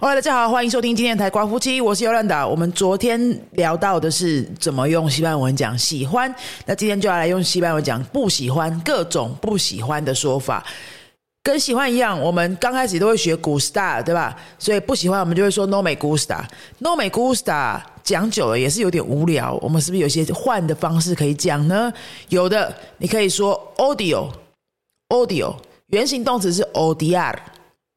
欢迎大家好，欢迎收听今天的台瓜夫妻，我是尤兰达。我们昨天聊到的是怎么用西班牙文讲喜欢，那今天就要来用西班牙文讲不喜欢，各种不喜欢的说法。跟喜欢一样，我们刚开始都会学 gusta，对吧？所以不喜欢我们就会说 no me gusta，no me gusta。讲久了也是有点无聊，我们是不是有些换的方式可以讲呢？有的，你可以说 audio，audio，原形动词是 O D R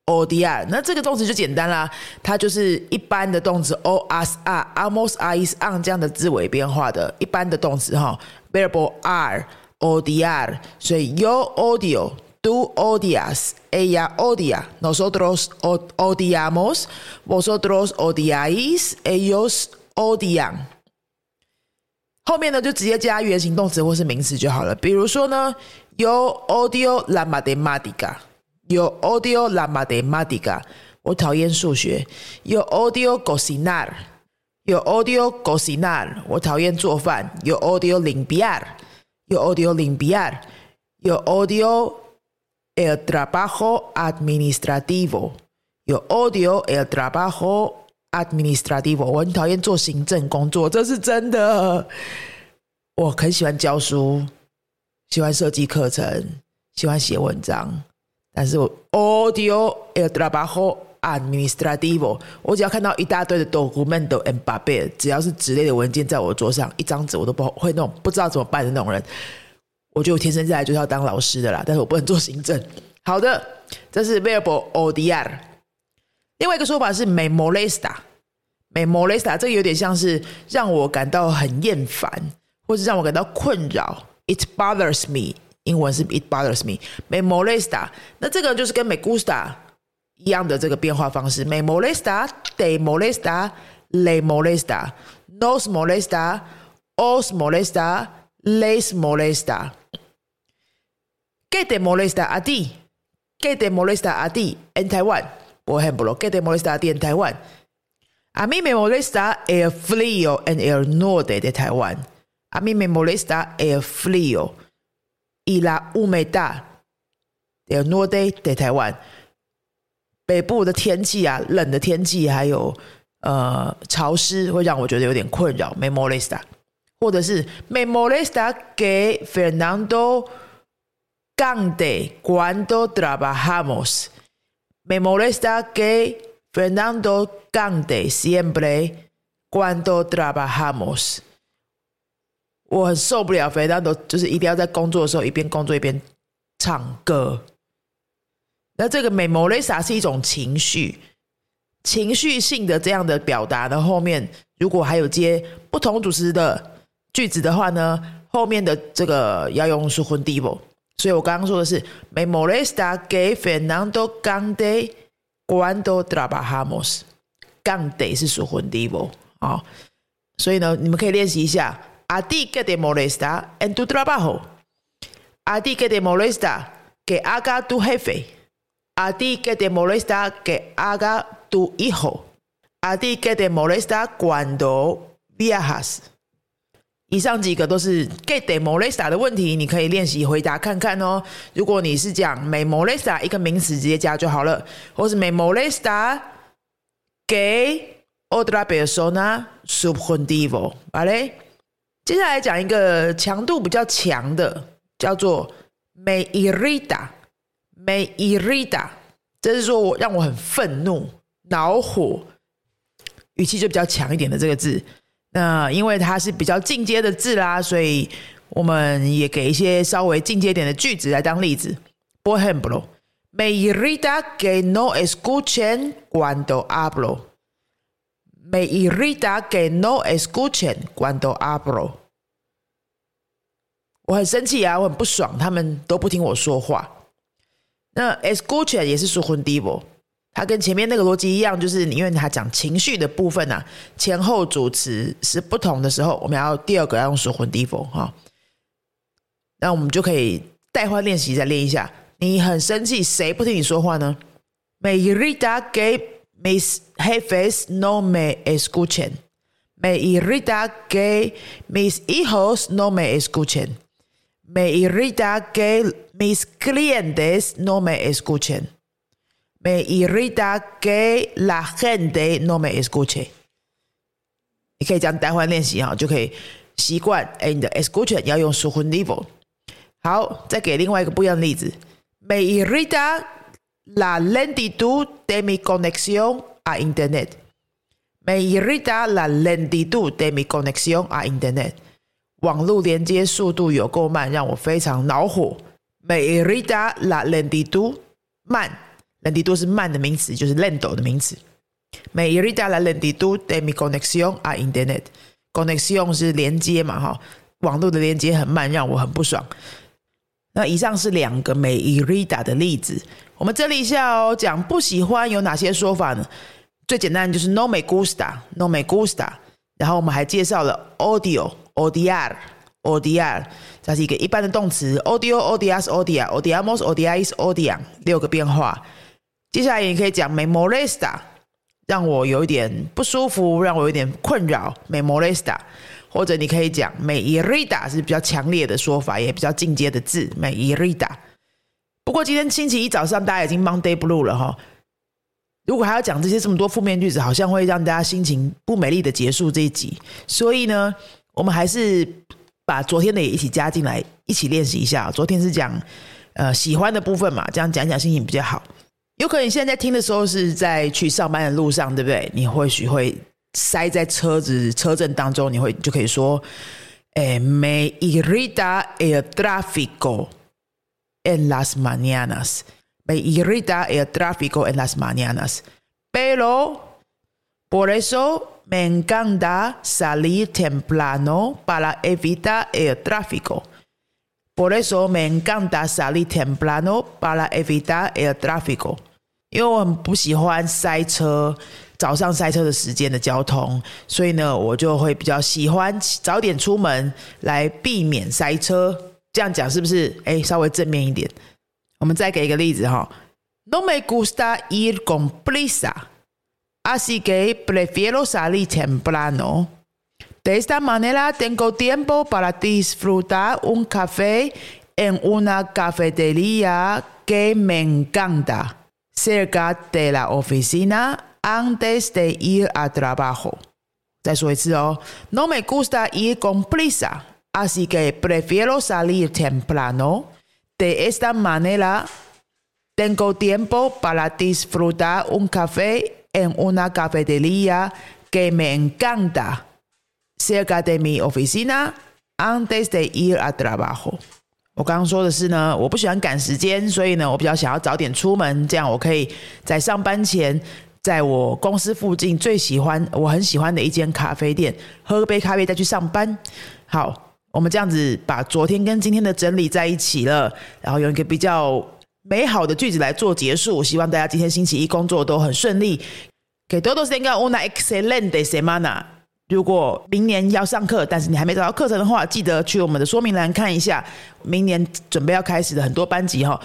odiar，。那这个动词就简单啦，它就是一般的动词，o, s, r, almost, es, on 这样的字尾变化的一般的动词哈，variable r, odiar，所以 your audio。Tú odias, ella odia, nosotros odiamos, vosotros odiáis, ellos odian。后面呢就直接加原形动词或是名词就好了。比如说呢，Yo odio la matemática, yo odio la matemática。我讨厌数学。Yo odio cocinar, yo odio cocinar。我讨厌做饭。Yo odio limpiar, yo odio limpiar, yo odio el trabajo administrativo. Yo odio el trabajo administrativo. 我很讨厌做行政工作，这是真的。我很喜欢教书，喜欢设计课程，喜欢写文章，但是我 audio el trabajo administrativo。我只要看到一大堆的 documento and papel，只要是纸类的文件在我桌上，一张纸我都不会那种不知道怎么办的那种人。我觉得我天生下来就是要当老师的啦，但是我不能做行政。好的，这是 verbal odiar。另外一个说法是 me molesta，me molesta，这个有点像是让我感到很厌烦，或是让我感到困扰。It bothers me，英文是 it bothers me，me molesta。那这个就是跟 me gusta 一样的这个变化方式。me molesta，de molesta，le molesta，nos molesta，os molesta，les molesta。¿Qué te molesta a ti? ¿Qué te molesta a ti en Taiwán? Por ejemplo, ¿qué te molesta a ti en Taiwán? A mí me molesta el frío en el norte de Taiwán. A mí me molesta el frío Y la humedad del norte de Taiwán. 北部的天气啊，冷的天气，还有呃潮湿，会让我觉得有点困扰。Me molesta，或者是 Me molesta que Fernando Gante cuando trabajamos. Me molesta que Fernando cante siempre cuando trabajamos. 我很受不了 Fernando，就是一定要在工作的时候一边工作一边唱歌。那这个 me molesta 是一种情绪，情绪性的这样的表达呢，后面如果还有接不同主词的句子的话呢，后面的这个要用是 h u n d i v o 所以我刚刚说的是，me molesta que Fernando cante cuando trabajamos。cante 是属混 divo 啊，所以呢，你们可以练习一下。A ti que te molesta en tu trabajo. A ti que te molesta que haga tu jefe. A ti que te molesta que haga tu hijo. A ti que te molesta cuando viajas. 以上几个都是 get molesta 的问题，你可以练习回答看看哦。如果你是讲 me molesta 一个名词直接加就好了，或是 me molesta que otra persona subjuntivo，好嘞。 接下来讲一个强度比较强的，叫做 me irrita，me irrita，这是说我让我很愤怒、恼火，语气就比较强一点的这个字。那因为它是比较进阶的字啦，所以我们也给一些稍微进阶点的句子来当例子。Por ejemplo, me irrita que no escuchen cuando hablo. Me irrita que no escuchen cuando hablo. 我很生气啊，我很不爽，他们都不听我说话。那 escuchen 也是说 hundivo。它跟前面那个逻辑一样，就是因为它讲情绪的部分呐，前后主词是不同的时候，我们要第二个要用属魂地否哈。那我们就可以代换练习再练一下。你很生气，谁不听你说话呢？Me irrita que mis jefes no me escuchen. Me irrita que mis hijos no me escuchen. Me irrita que mis clientes no me escuchen. Me irrita que la gente no me escuche。你可以这样代换练习哈，就可以习惯。哎，你的 escuche 要用 s u h n level。好，再给另外一个不一样的例子。Me irrita la lentitud de mi conexión a internet。Me irrita la lentitud de mi conexión a internet。网络连接速度有够慢，让我非常恼火。Me irrita la lentitud 慢，lentitud 是慢的名词，就是 lento 的名词。Me irrita la lentitud de mi conexión a internet。Conexión 是连接嘛，哈，网络的连接很慢，让我很不爽。那以上是两个 me irrita 的例子。我们整理一下哦，讲不喜欢有哪些说法呢？最简单就是 no me gusta，no me gusta。然后我们还介绍了 audio，odiar，odiar。它是一个一般的动词，audio odias odia odiamos odiais odian 六个变化。接下来也可以讲 me molesta，让我有一点不舒服，让我有点困扰，me molesta。或者你可以讲 me irrita 是比较强烈的说法，也比较进阶的字，me irrita。不过今天星期一早上大家已经 Monday Blue 了哈，如果还要讲这些这么多负面句子，好像会让大家心情不美丽的结束这一集。所以呢，我们还是。把昨天的也一起加进来，一起练习一下。昨天是讲呃喜欢的部分嘛，这样讲讲心情比较好。有可能你现在在听的时候是在去上班的路上，对不对？你或许会塞在车子车阵当中，你会就可以说：哎，me irrita el tráfico en las mañanas。me irrita el tráfico en las mañanas。pero por eso Me encanta salir temprano para evitar el tráfico. Por eso me encanta salir temprano para evitar el tráfico. 因为我很不喜欢塞车， 早上塞车的时间的交通，所以呢，我就会比较喜欢早点出门来避免塞车。这样讲是不是？哎，稍微正面一点。我们再给一个例子哈。No me gusta ir con prisa. Así que prefiero salir temprano. De esta manera tengo tiempo para disfrutar un café en una cafetería que me encanta cerca de la oficina antes de ir a trabajo. No me gusta ir con prisa, así que prefiero salir temprano. De esta manera tengo tiempo para disfrutar un café en una cafetería que me encanta cerca de mi oficina antes de ir a trabajo。我刚刚说的是呢，我不喜欢赶时间，所以呢，我比较想要早点出门，这样我可以在上班前， 在我公司附近最喜欢、我很喜欢的一间咖啡店喝杯咖啡再去上班。好，我们这样子把昨天跟今天的整理在一起了，然后用一个比较。美好的句子来做结束，希望大家今天星期一工作都很顺利。给多多 tenga una excelente semana。如果明年要上课，但是你还没找到课程的话，记得去我们的说明栏看一下，明年准备要开始的很多班级哈。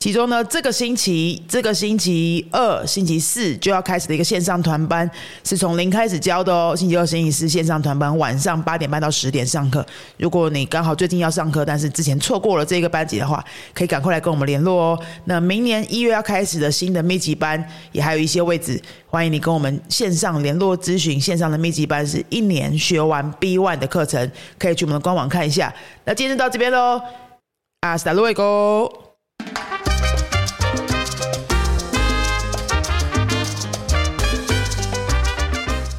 其中呢，这个星期这个星期二、星期四就要开始的一个线上团班，是从零开始教的哦。星期二、星期四线上团班，晚上八点半到十点上课。如果你刚好最近要上课，但是之前错过了这个班级的话，可以赶快来跟我们联络哦。那明年一月要开始的新的密集班，也还有一些位置，欢迎你跟我们线上联络咨询。线上的密集班是一年学完 B one 的课程，可以去我们的官网看一下。那今天就到这边喽，Hasta luego。